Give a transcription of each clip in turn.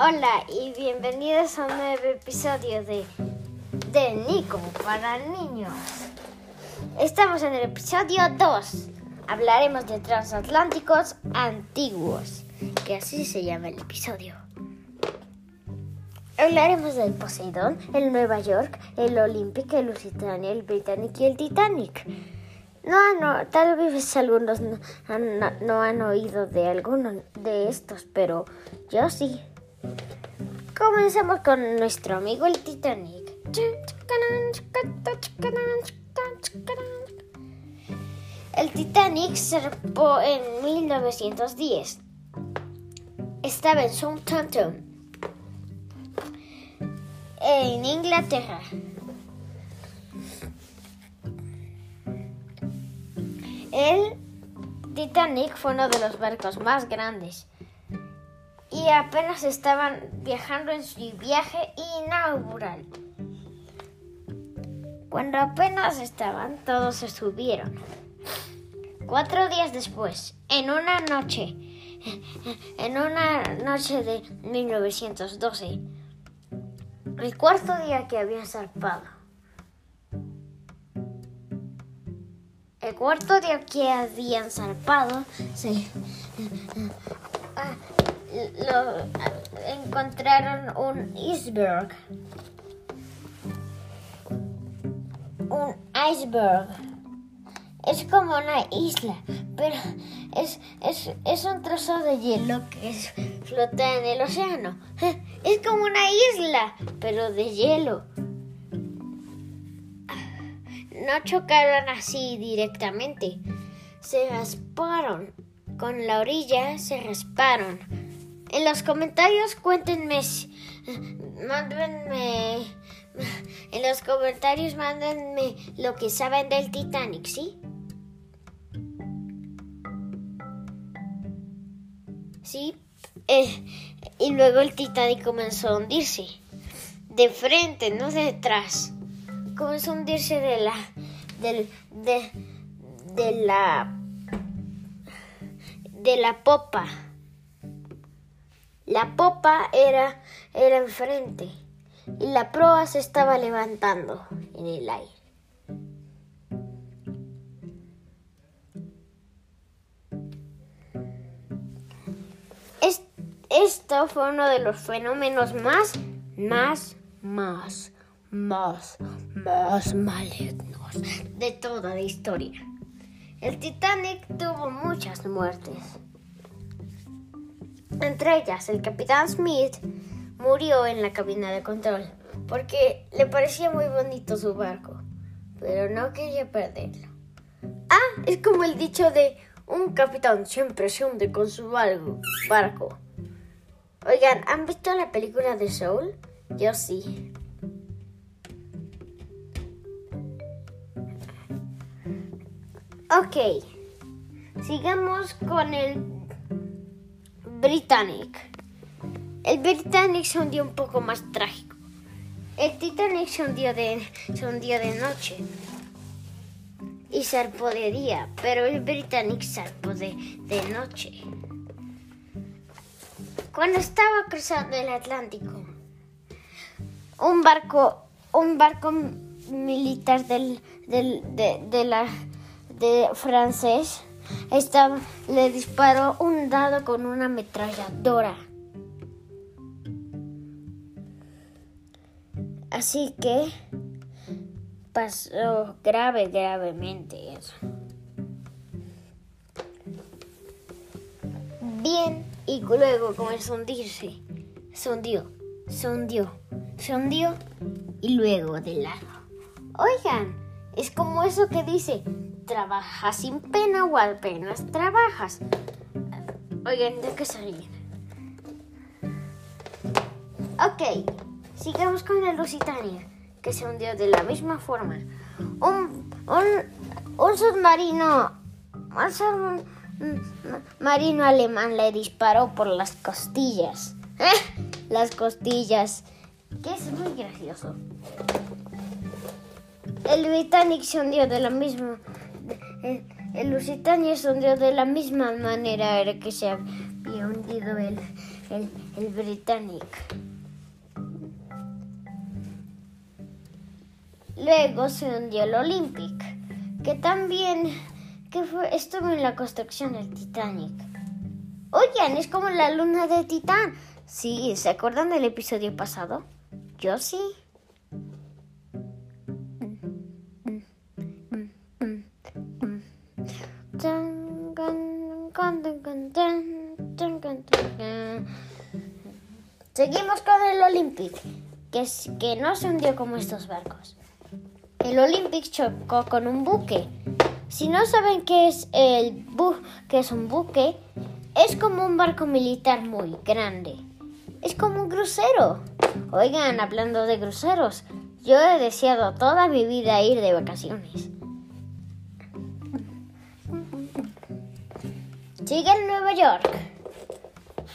Hola y bienvenidos a un nuevo episodio de, de Nico para niños. Estamos en el episodio 2. Hablaremos de transatlánticos antiguos, que así se llama el episodio. Hablaremos del Poseidón, el Nueva York, el Olympic, el Lusitania, el Britannic y el Titanic. No, no, tal vez algunos no no han oído de alguno de estos, pero yo sí. Comencemos con nuestro amigo el Titanic. El Titanic zarpó en 1910. Estaba en Southampton, en Inglaterra. El Titanic fue uno de los barcos más grandes y apenas estaban viajando en su viaje inaugural. Cuando apenas estaban, todos se subieron. Cuatro días después, en una noche, en una noche de 1912, el cuarto día que habían zarpado, el cuarto día que habían zarpado, lo, encontraron un iceberg. Un iceberg. Es como una isla, pero es, es, es un trozo de hielo que es, flota en el océano. Es como una isla, pero de hielo. No chocaron así directamente. Se rasparon. Con la orilla se rasparon en los comentarios cuéntenme, mándenme, en los comentarios mándenme lo que saben del Titanic, ¿sí? Sí, eh, y luego el Titanic comenzó a hundirse, de frente, no detrás. Comenzó a hundirse de la, del, de, de la, de la popa. La popa era, era enfrente y la proa se estaba levantando en el aire. esto fue uno de los fenómenos más, más, más, más, más malignos de toda la historia. El Titanic tuvo muchas muertes. Entre ellas, el capitán Smith murió en la cabina de control porque le parecía muy bonito su barco, pero no quería perderlo. Ah, es como el dicho de un capitán siempre se hunde con su barco. Oigan, ¿han visto la película de Soul? Yo sí. Ok, sigamos con el Britannic. El Britannic se hundió un poco más trágico. El Titanic se hundió de, de noche y zarpó de día, pero el Britannic zarpó de, de noche. Cuando estaba cruzando el Atlántico, un barco, un barco militar del, del, de, de la, de francés estaba, le disparó un dado con una ametralladora. Así que pasó grave, gravemente eso. Bien, y luego comenzó a hundirse. Se hundió, se hundió, se hundió y luego de lado. Oigan, es como eso que dice, trabajas sin pena o apenas trabajas. Oigan, ¿de qué salir? Ok, sigamos con el Lusitania, que se hundió de la misma forma. Un, un, submarino, un submarino alemán le disparó por las costillas. ¿Eh? Las costillas, que es muy gracioso. El Britannic se hundió de la misma el, Lusitania se hundió de la misma manera que se había hundido el, el, el Britannic. Luego se hundió el Olympic, que también que estuvo en la construcción del Titanic. Oigan, es como la luna de Titán. Sí, ¿se acuerdan del episodio pasado? Yo sí. Seguimos con el Olympic, que, es, que no se hundió como estos barcos. El Olympic chocó con un buque. Si no saben qué es el bu es un buque, es como un barco militar muy grande. Es como un crucero. Oigan, hablando de cruceros, yo he deseado toda mi vida ir de vacaciones. Sigue en Nueva York.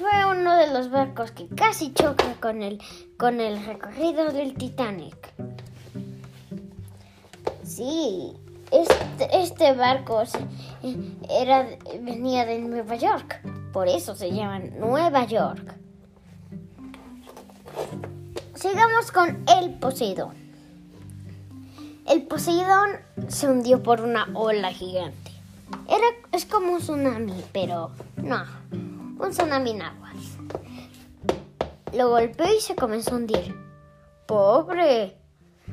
Fue uno de los barcos que casi choca con el, con el recorrido del Titanic. Sí, este, este barco era, venía de Nueva York, por eso se llama Nueva York. Sigamos con el Poseidón. El Poseidón se hundió por una ola gigante. Era, es como un tsunami, pero no, un tsunami en agua. Lo golpeó y se comenzó a hundir. ¡Pobre!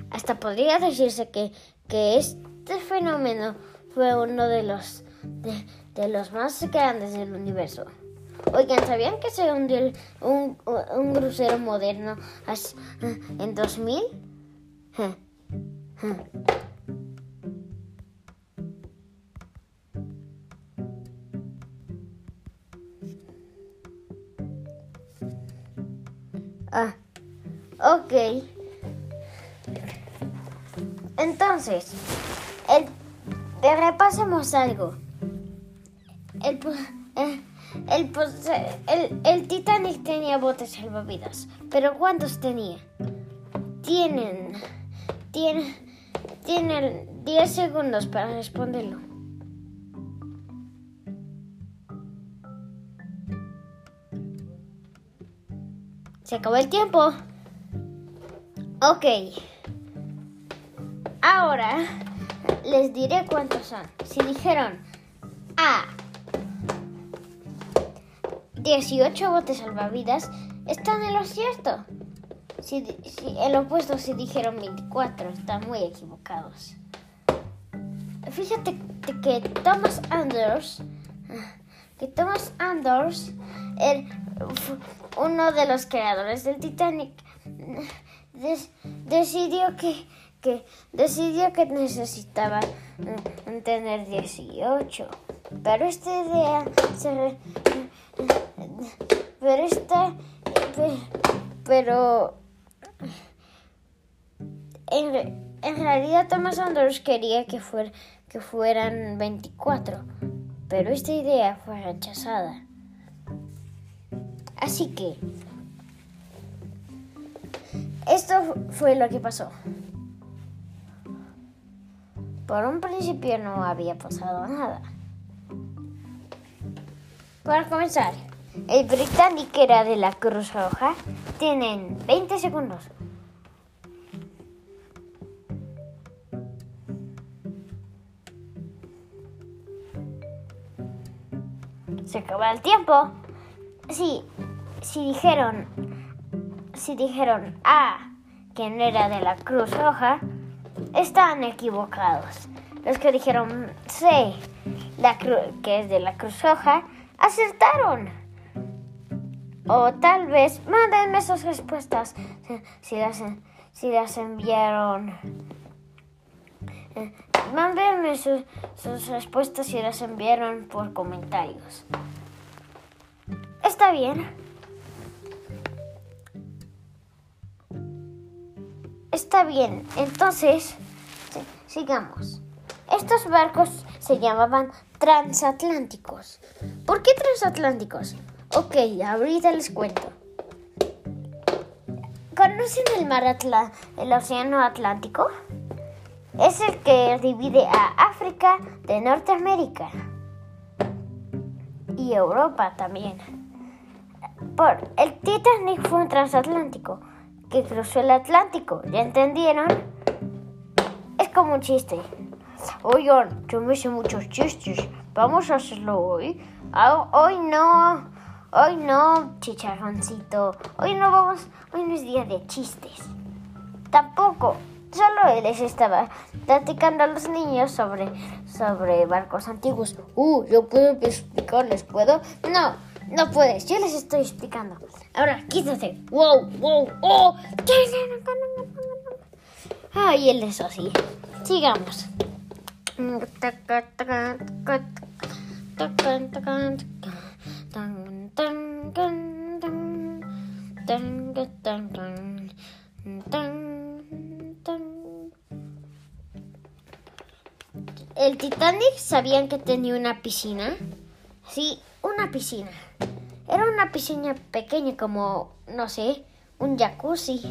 Hasta podría decirse que, que este fenómeno fue uno de los, de, los más grandes del universo. Oigan, ¿sabían que se hundió un, un, crucero moderno en 2000? Ah, ok. Entonces, el, repasemos algo. El, eh, el, el, el, Titanic tenía botes salvavidas, pero ¿cuántos tenía? Tienen, tienen, tienen 10 segundos para responderlo. Se acabó el tiempo. Ok. Ahora les diré cuántos son. Si dijeron A, 18 botes salvavidas, están en lo cierto. Si, el opuesto, si dijeron 24, están muy equivocados. Fíjate que Thomas Anders, que Thomas Anders, uno de los creadores del Titanic, decidió que que decidió que necesitaba mm, tener 18. Pero esta idea se... Pero esta... Pero... En, realidad Thomas Anders quería que, que fueran 24. Pero esta idea fue rechazada. Así que... Esto fue lo que pasó. Por un principio no había pasado nada. Para comenzar, el británico era de la Cruz Roja. Tienen 20 segundos. Se acaba el tiempo. Sí, si dijeron, si dijeron A, que no era de la Cruz Roja, están equivocados. Los que dijeron C, la que es de la Cruz Roja, acertaron. O tal vez mándenme sus respuestas si las, si las enviaron. Mándenme sus, sus respuestas si las enviaron por comentarios. Está bien. Está bien, entonces sigamos. Estos barcos se llamaban transatlánticos. ¿Por qué transatlánticos? Ok, ahorita les cuento. ¿Conocen el mar el océano Atlántico? Es el que divide a África de Norteamérica y Europa también. Por, el Titanic fue un transatlántico que cruzó el Atlántico. ¿Ya entendieron? Es como un chiste. Oigan, yo me sé muchos chistes. Vamos a hacerlo hoy. Ah, hoy no. Hoy no, chicharroncito. Hoy no vamos. Hoy no es día de chistes. Tampoco. Solo les estaba platicando a los niños sobre, sobre barcos antiguos. Uh, yo puedo explicarles, ¿puedo? No, no puedes. Yo les estoy explicando. Ahora, quítate. Wow, wow, oh. Ay, él es así. Sigamos. El Titanic sabían que tenía una piscina. Sí, una piscina. Una piscina pequeña como, no sé, un jacuzzi.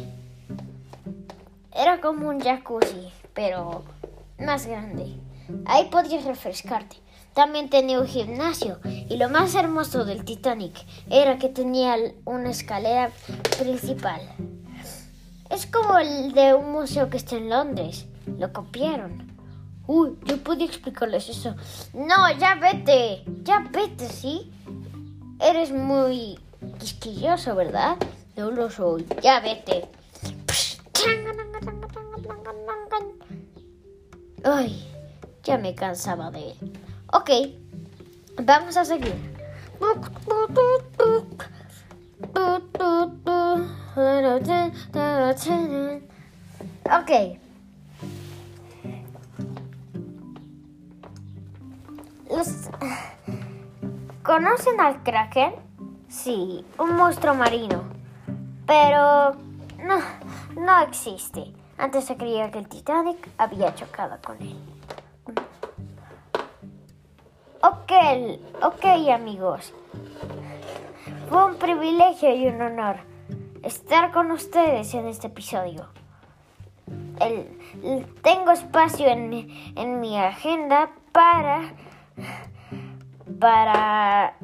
Era como un jacuzzi, pero más grande. Ahí podías refrescarte. También tenía un gimnasio y lo más hermoso del Titanic era que tenía una escalera principal. Es como el de un museo que está en Londres. Lo copiaron. Uy, yo pude explicarles eso. No, ya vete. Ya vete, ¿sí? Eres muy quisquilloso, ¿verdad? No lo soy. Ya vete. Ay, ya me cansaba de él. Ok, vamos a seguir. Ok. ¿Conocen al Kraken? Sí, un monstruo marino. Pero no, no existe. Antes se creía que el Titanic había chocado con él. Ok, ok amigos. Fue un privilegio y un honor estar con ustedes en este episodio. tengo espacio en, en mi agenda para, para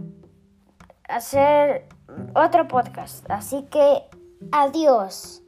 hacer otro podcast. Así que adiós.